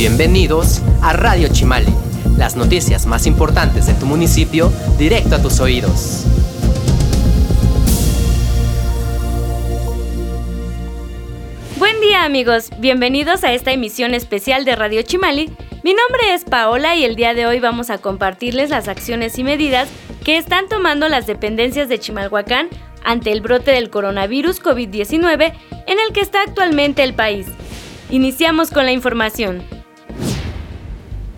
Bienvenidos a Radio Chimali, las noticias más importantes de tu municipio directo a tus oídos. Buen día amigos, bienvenidos a esta emisión especial de Radio Chimali. Mi nombre es Paola y el día de hoy vamos a compartirles las acciones y medidas que están tomando las dependencias de Chimalhuacán ante el brote del coronavirus COVID-19 en el que está actualmente el país. Iniciamos con la información.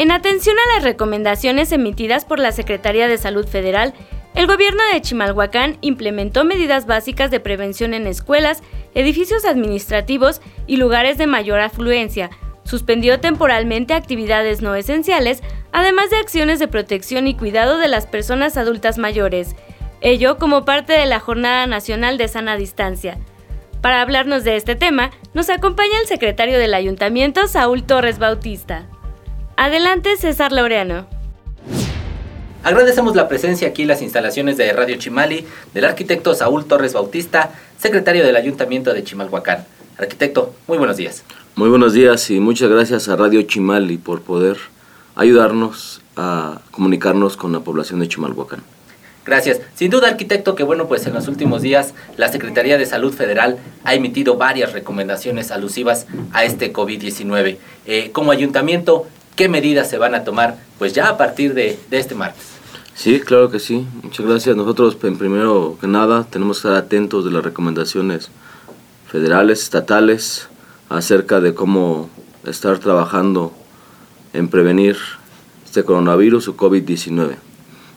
En atención a las recomendaciones emitidas por la Secretaría de Salud Federal, el gobierno de Chimalhuacán implementó medidas básicas de prevención en escuelas, edificios administrativos y lugares de mayor afluencia, suspendió temporalmente actividades no esenciales, además de acciones de protección y cuidado de las personas adultas mayores, ello como parte de la Jornada Nacional de Sana Distancia. Para hablarnos de este tema, nos acompaña el secretario del Ayuntamiento, Saúl Torres Bautista. Adelante, César Laureano. Agradecemos la presencia aquí en las instalaciones de Radio Chimali del arquitecto Saúl Torres Bautista, secretario del Ayuntamiento de Chimalhuacán. Arquitecto, muy buenos días. Muy buenos días y muchas gracias a Radio Chimali por poder ayudarnos a comunicarnos con la población de Chimalhuacán. Gracias. Sin duda, arquitecto, que bueno, pues en los últimos días la Secretaría de Salud Federal ha emitido varias recomendaciones alusivas a este COVID-19. Eh, como ayuntamiento, ¿qué medidas se van a tomar pues ya a partir de, de este martes? Sí, claro que sí. Muchas gracias. Nosotros, en primero que nada, tenemos que estar atentos de las recomendaciones federales, estatales, acerca de cómo estar trabajando en prevenir este coronavirus o COVID-19.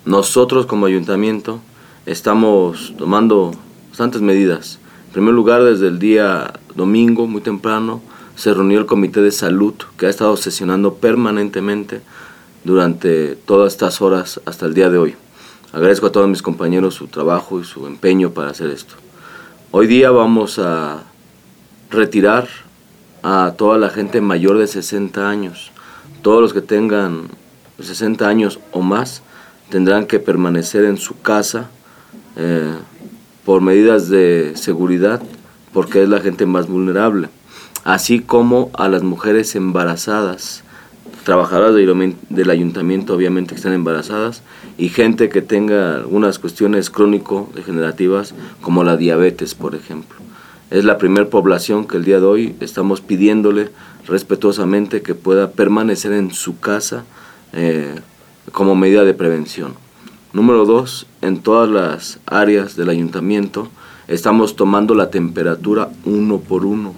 Nosotros como ayuntamiento estamos tomando bastantes medidas. En primer lugar, desde el día domingo, muy temprano, se reunió el Comité de Salud que ha estado sesionando permanentemente durante todas estas horas hasta el día de hoy. Agradezco a todos mis compañeros su trabajo y su empeño para hacer esto. Hoy día vamos a retirar a toda la gente mayor de 60 años. Todos los que tengan 60 años o más tendrán que permanecer en su casa eh, por medidas de seguridad, porque es la gente más vulnerable, así como a las mujeres embarazadas, trabajadoras del, ayuntamiento obviamente que están embarazadas, y gente que tenga algunas cuestiones crónico-degenerativas, como la diabetes, por ejemplo. Es la primera población que el día de hoy estamos pidiéndole respetuosamente que pueda permanecer en su casa eh, como medida de prevención. Número dos, en todas las áreas del ayuntamiento estamos tomando la temperatura uno por uno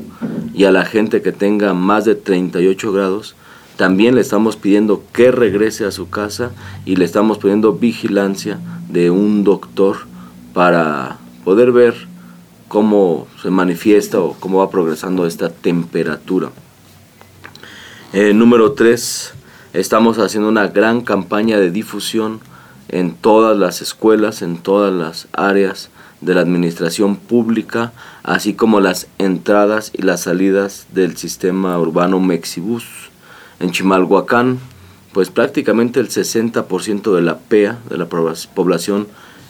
y a la gente que tenga más de 38 grados también le estamos pidiendo que regrese a su casa y le estamos pidiendo vigilancia de un doctor para poder ver cómo se manifiesta o cómo va progresando esta temperatura. Eh, número tres, Estamos haciendo una gran campaña de difusión en todas las escuelas, en todas las áreas de la administración pública, así como las entradas y las salidas del sistema urbano Mexibus. En Chimalhuacán, pues prácticamente el 60% de la PEA, de la población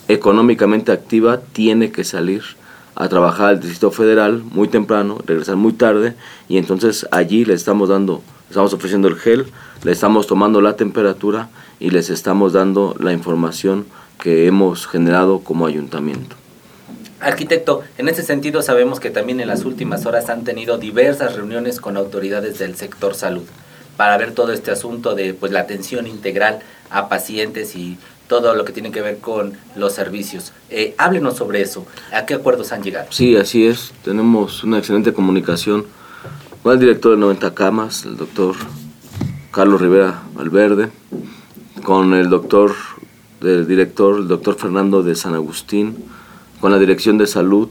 económicamente activa, tiene que salir a trabajar al Distrito Federal muy temprano, regresar muy tarde, y entonces allí le estamos dando estamos ofreciendo el gel, le estamos tomando la temperatura y les estamos dando la información que hemos generado como ayuntamiento. Arquitecto, en ese sentido sabemos que también en las últimas horas han tenido diversas reuniones con autoridades del sector salud para ver todo este asunto de pues la atención integral a pacientes y todo lo que tiene que ver con los servicios. Eh, háblenos sobre eso. ¿A qué acuerdos han llegado? Sí, así es. Tenemos una excelente comunicación con el director de 90 Camas, el doctor Carlos Rivera Valverde, con el doctor, del director, el doctor Fernando de San Agustín, con la Dirección de Salud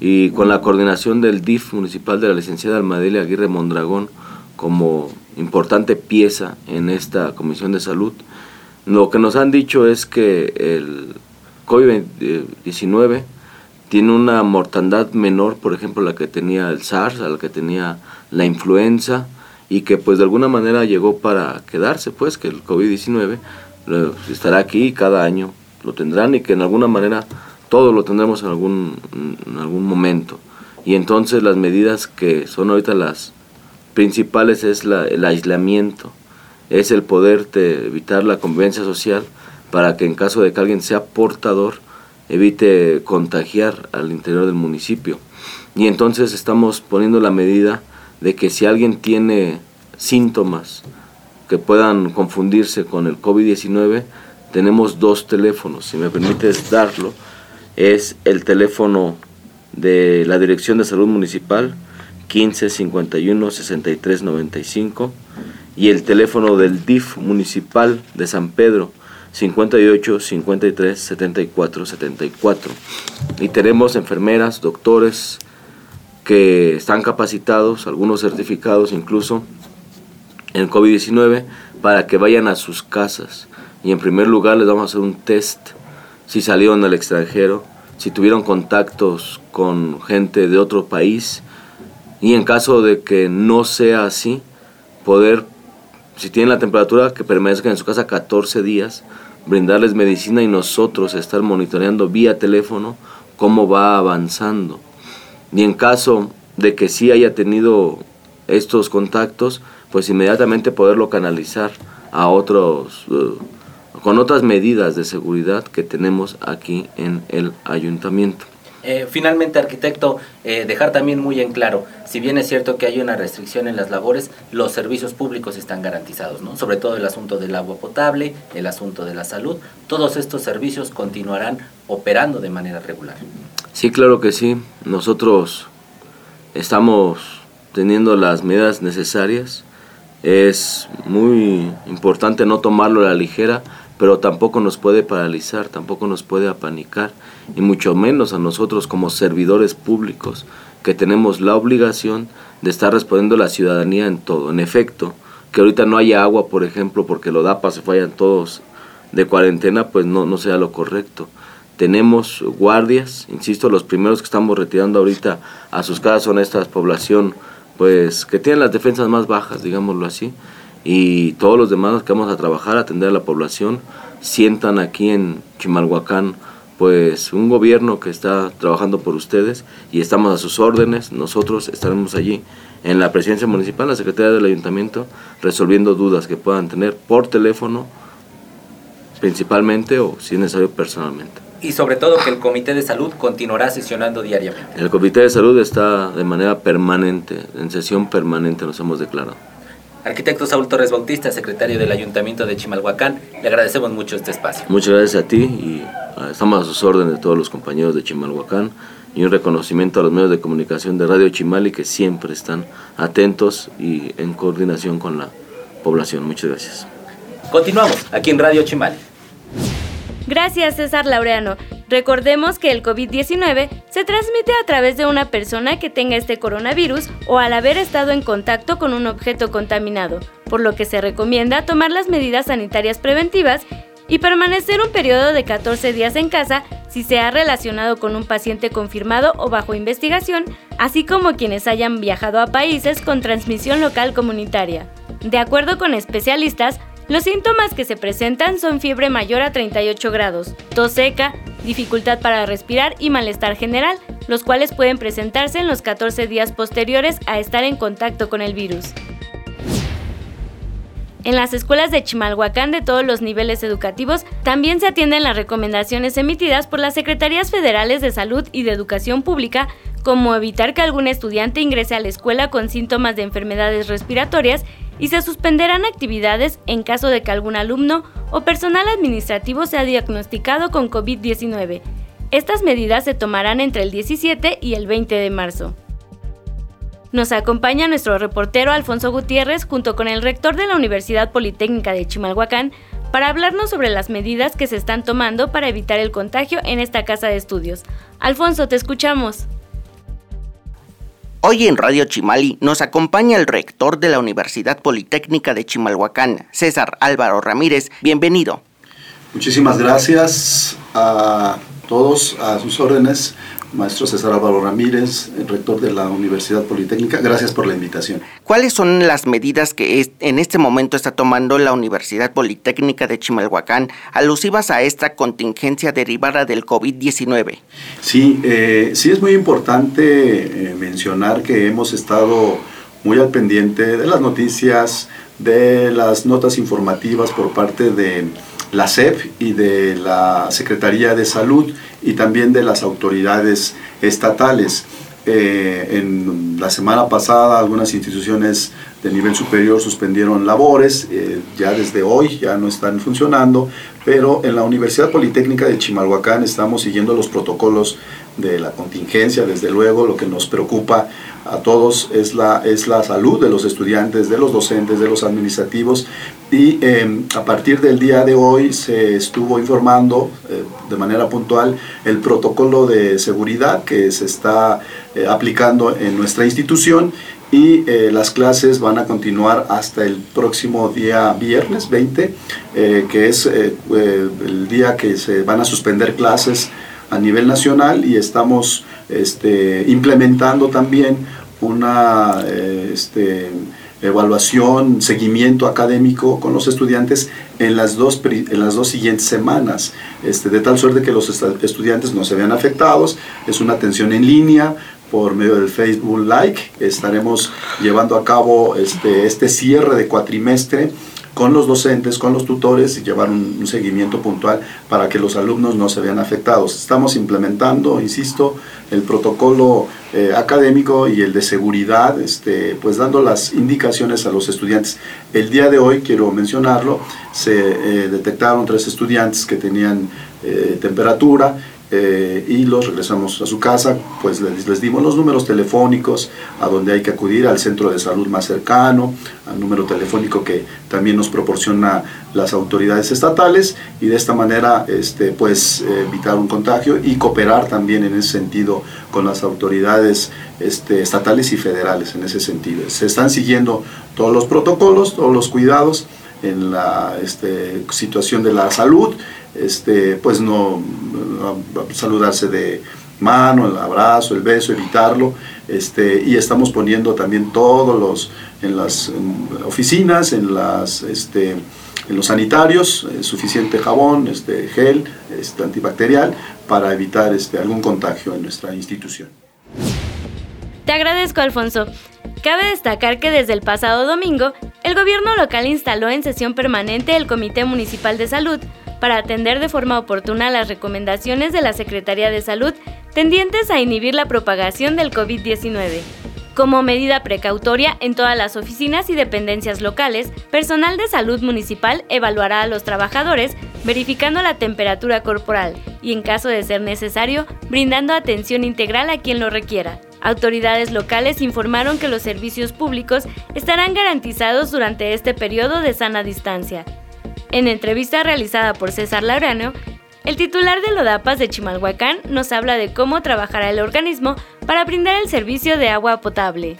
y con la coordinación del DIF municipal de la licenciada Almadelia Aguirre Mondragón como importante pieza en esta Comisión de Salud. Lo que nos han dicho es que el COVID-19 tiene una mortandad menor, por ejemplo, la que tenía el SARS, la que tenía la influenza, y que pues de alguna manera llegó para quedarse, pues que el COVID-19 estará aquí cada año, lo tendrán y que en alguna manera todos lo tendremos en algún, en algún momento. Y entonces las medidas que son ahorita las principales es el aislamiento, es el poder evitar la convivencia social para que en caso de que alguien sea portador, evite contagiar al interior del municipio. Y entonces estamos poniendo la medida de que si alguien tiene síntomas que puedan confundirse con el COVID-19, tenemos dos teléfonos, si me permites darlo, es el teléfono de la Dirección de Salud Municipal 15 51 63 95 y el teléfono del DIF municipal de San Pedro 58 53 74 74 y tenemos enfermeras, doctores que están capacitados, algunos certificados incluso en COVID-19 para que vayan a sus casas. Y en primer lugar les vamos a hacer un test si salieron al extranjero, si tuvieron contactos con gente de otro país y en caso de que no sea así, poder, si tienen la temperatura, que permanezcan en su casa 14 días, brindarles medicina y nosotros estar monitoreando vía teléfono cómo va avanzando. Y en caso de que sí haya tenido estos contactos, pues inmediatamente poderlo canalizar a otros, eh, con otras medidas de seguridad que tenemos aquí en el ayuntamiento. Eh, finalmente, arquitecto, eh, dejar también muy en claro, si bien es cierto que hay una restricción en las labores, los servicios públicos están garantizados, ¿no? Sobre todo el asunto del agua potable, el asunto de la salud, todos estos servicios continuarán operando de manera regular. Sí, claro que sí. Nosotros estamos teniendo las medidas necesarias. Es muy importante no tomarlo a la ligera pero tampoco nos puede paralizar, tampoco nos puede apanicar, y mucho menos a nosotros como servidores públicos, que tenemos la obligación de estar respondiendo a la ciudadanía en todo. En efecto, que ahorita no haya agua, por ejemplo, porque lo DAPA se fallan todos de cuarentena, pues no, no sea lo correcto. Tenemos guardias, insisto, los primeros que estamos retirando ahorita a sus casas son esta población, pues que tienen las defensas más bajas, digámoslo así, y todos los demás que vamos a trabajar, a atender a la población, sientan aquí en Chimalhuacán pues un gobierno que está trabajando por ustedes y estamos a sus órdenes, nosotros estaremos allí en la presidencia municipal, la secretaría del ayuntamiento, resolviendo dudas que puedan tener por teléfono principalmente o si es necesario personalmente. Y sobre todo que el Comité de Salud continuará sesionando diariamente. El Comité de Salud está de manera permanente, en sesión permanente nos hemos declarado. Arquitecto Saúl Torres Bautista, secretario del Ayuntamiento de Chimalhuacán, le agradecemos mucho este espacio. Muchas gracias a ti y ah, estamos a sus órdenes de todos los compañeros de Chimalhuacán y un reconocimiento a los medios de comunicación de Radio Chimali que siempre están atentos y en coordinación con la población. Muchas gracias. Continuamos aquí en Radio Chimali. Gracias César Laureano. Recordemos que el COVID-19 se transmite a través de una persona que tenga este coronavirus o al haber estado en contacto con un objeto contaminado, por lo que se recomienda tomar las medidas sanitarias preventivas y permanecer un periodo de 14 días en casa si se ha relacionado con un paciente confirmado o bajo investigación, así como quienes hayan viajado a países con transmisión local comunitaria. De acuerdo con especialistas, los síntomas que se presentan son fiebre mayor a 38 grados, tos seca, dificultad para respirar y malestar general, los cuales pueden presentarse en los 14 días posteriores a estar en contacto con el virus. En las escuelas de Chimalhuacán de todos los niveles educativos también se atienden las recomendaciones emitidas por las Secretarías Federales de Salud y de Educación Pública, como evitar que algún estudiante ingrese a la escuela con síntomas de enfermedades respiratorias y se suspenderán actividades en caso de que algún alumno o personal administrativo sea diagnosticado con COVID-19. Estas medidas se tomarán entre el 17 y el 20 de marzo. Nos acompaña nuestro reportero Alfonso Gutiérrez junto con el rector de la Universidad Politécnica de Chimalhuacán para hablarnos sobre las medidas que se están tomando para evitar el contagio en esta casa de estudios. Alfonso, te escuchamos. Hoy en Radio Chimali nos acompaña el rector de la Universidad Politécnica de Chimalhuacán, César Álvaro Ramírez. Bienvenido. Muchísimas gracias todos, a sus órdenes maestro César Álvaro Ramírez, rector de la Universidad Politécnica. Gracias por la invitación. ¿Cuáles son las medidas que en este momento está tomando la Universidad Politécnica de Chimalhuacán alusivas a esta contingencia derivada del COVID-19? Sí, eh, sí es muy importante eh, mencionar que hemos estado muy al pendiente de las noticias, de las notas informativas por parte de la SEP y de la Secretaría de Salud y también de las autoridades estatales. Eh, en la semana pasada algunas instituciones de nivel superior suspendieron labores, eh, ya desde hoy ya no están funcionando, pero en la Universidad Politécnica de Chimalhuacán estamos siguiendo los protocolos de la contingencia, desde luego lo que nos preocupa a todos es la, es la salud de los estudiantes, de los docentes, de los administrativos y em, a partir del día de hoy se estuvo informando eh, de manera puntual el protocolo de seguridad que se está eh, aplicando en nuestra institución y eh, las clases van a continuar hasta el próximo día viernes 20, que es el día que se van a suspender clases a nivel nacional y estamos este, implementando también una eh, este, evaluación, seguimiento académico con los estudiantes en las dos, en las dos siguientes semanas, este, de tal suerte que los estudiantes no se vean afectados. Es una atención en línea por medio del Facebook Like. Estaremos llevando a cabo este, este cierre de cuatrimestre con los docentes, con los tutores y llevar un, seguimiento puntual para que los alumnos no se vean afectados. Estamos implementando, insisto, el protocolo eh, académico y el de seguridad, este, pues dando las indicaciones a los estudiantes. El día de hoy, quiero mencionarlo, se eh, detectaron tres estudiantes que tenían eh, temperatura eh, y los regresamos a su casa, pues les, dimos los números telefónicos a donde hay que acudir, al centro de salud más cercano, al número telefónico que también nos proporciona las autoridades estatales y de esta manera este, pues evitar un contagio y cooperar también en ese sentido con las autoridades este, estatales y federales en ese sentido. Se están siguiendo todos los protocolos, todos los cuidados en la este, situación de la salud este, pues no, saludarse de mano, el abrazo, el beso, evitarlo, este, y estamos poniendo también todos los, en las oficinas, en las, este, en los sanitarios, eh, suficiente jabón, este, gel, este, antibacterial, para evitar este, algún contagio en nuestra institución. Te agradezco, Alfonso. Cabe destacar que desde el pasado domingo, el gobierno local instaló en sesión permanente el Comité Municipal de Salud, para atender de forma oportuna las recomendaciones de la Secretaría de Salud tendientes a inhibir la propagación del COVID-19. Como medida precautoria, en todas las oficinas y dependencias locales, personal de salud municipal evaluará a los trabajadores verificando la temperatura corporal y, en caso de ser necesario, brindando atención integral a quien lo requiera. Autoridades locales informaron que los servicios públicos estarán garantizados durante este periodo de sana distancia, en entrevista realizada por César Laureano, el titular de Lodapas de Chimalhuacán nos habla de cómo trabajará el organismo para brindar el servicio de agua potable.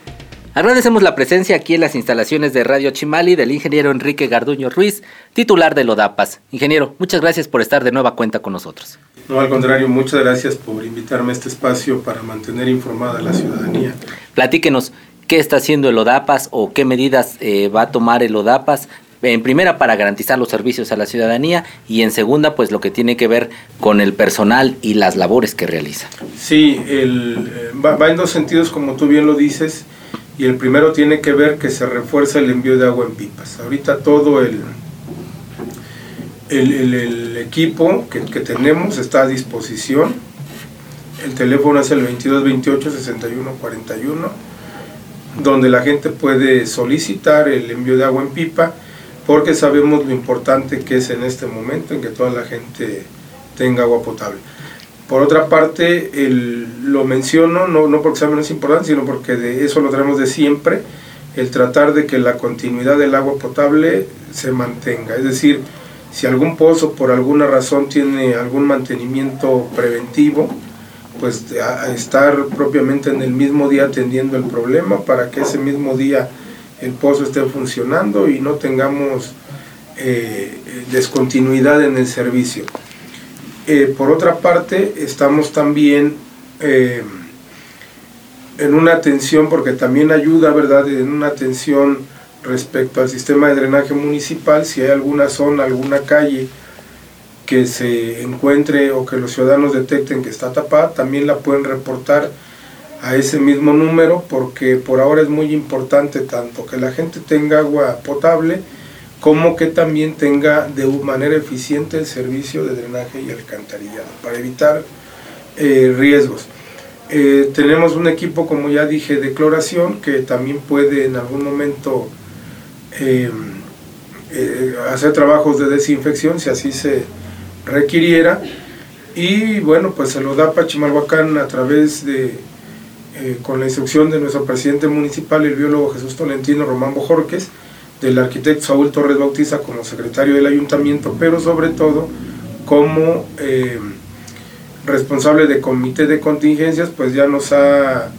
Agradecemos la presencia aquí en las instalaciones de Radio Chimali del ingeniero Enrique Garduño Ruiz, titular de Lodapas. Ingeniero, muchas gracias por estar de nueva cuenta con nosotros. No, al contrario, muchas gracias por invitarme a este espacio para mantener informada a la ciudadanía. Platíquenos, ¿qué está haciendo el ODAPAS o qué medidas eh, va a tomar el ODAPAS en primera para garantizar los servicios a la ciudadanía y en segunda pues lo que tiene que ver con el personal y las labores que realiza. Sí, eh, va, en dos sentidos como tú bien lo dices y el primero tiene que ver que se refuerza el envío de agua en pipas. Ahorita todo el, el, equipo que, que, tenemos está a disposición. El teléfono es el 2228 6141 donde la gente puede solicitar el envío de agua en pipa porque sabemos lo importante que es en este momento en que toda la gente tenga agua potable. Por otra parte, lo menciono no, no porque sea menos importante, sino porque de eso lo tenemos de siempre, el tratar de que la continuidad del agua potable se mantenga. Es decir, si algún pozo por alguna razón tiene algún mantenimiento preventivo, pues estar propiamente en el mismo día atendiendo el problema para que ese mismo día el pozo esté funcionando y no tengamos eh, descontinuidad en el servicio. Eh, por otra parte, estamos también eh, en una atención, porque también ayuda, ¿verdad?, en una atención respecto al sistema de drenaje municipal, si hay alguna zona, alguna calle que se encuentre o que los ciudadanos detecten que está tapada, también la pueden reportar a ese mismo número porque por ahora es muy importante tanto que la gente tenga agua potable como que también tenga de manera eficiente el servicio de drenaje y alcantarillado para evitar eh, riesgos. Eh, tenemos un equipo, como ya dije, de cloración que también puede en algún momento em, eh, hacer trabajos de desinfección si así se requiriera. Y bueno, pues se lo da Pachimalhuacán a través de, eh, con la instrucción de nuestro presidente municipal, el biólogo Jesús Tolentino Román Bojorques, del arquitecto Saúl Torres Bautiza como secretario del ayuntamiento, pero sobre todo como em, responsable de comité de contingencias, pues ya nos ha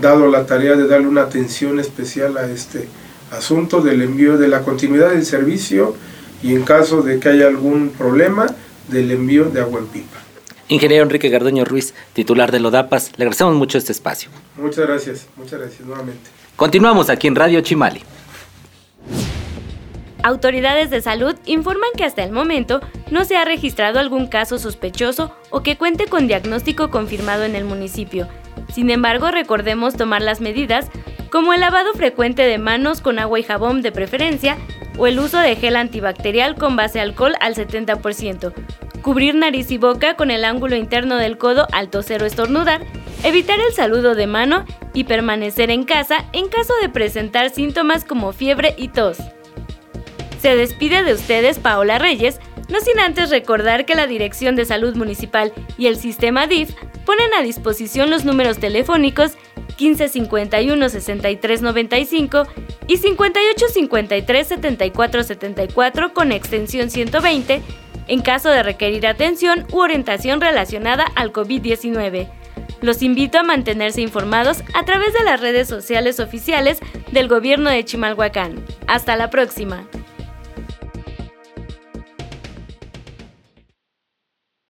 dado la tarea de darle una atención especial a este asunto del envío de la continuidad del servicio y en caso de que haya algún problema del envío de agua en pipa. Ingeniero Enrique Garduño Ruiz, titular de Lodapas, le agradecemos mucho este espacio. Muchas gracias, muchas gracias nuevamente. Continuamos aquí en Radio Chimali. Autoridades de salud informan que hasta el momento no se ha registrado algún caso sospechoso o que cuente con diagnóstico confirmado en el municipio. Sin embargo, recordemos tomar las medidas como el lavado frecuente de manos con agua y jabón de preferencia o el uso de gel antibacterial con base alcohol al 70%, cubrir nariz y boca con el ángulo interno del codo al toser o estornudar, evitar el saludo de mano y permanecer en casa en caso de presentar síntomas como fiebre y tos. Se despide de ustedes Paola Reyes, no sin antes recordar que la Dirección de Salud Municipal y el sistema DIF ponen a disposición los números telefónicos 1551 6395 y 5853 7474 con extensión 120 en caso de requerir atención u orientación relacionada al COVID-19. Los invito a mantenerse informados a través de las redes sociales oficiales del gobierno de Chimalhuacán. Hasta la próxima.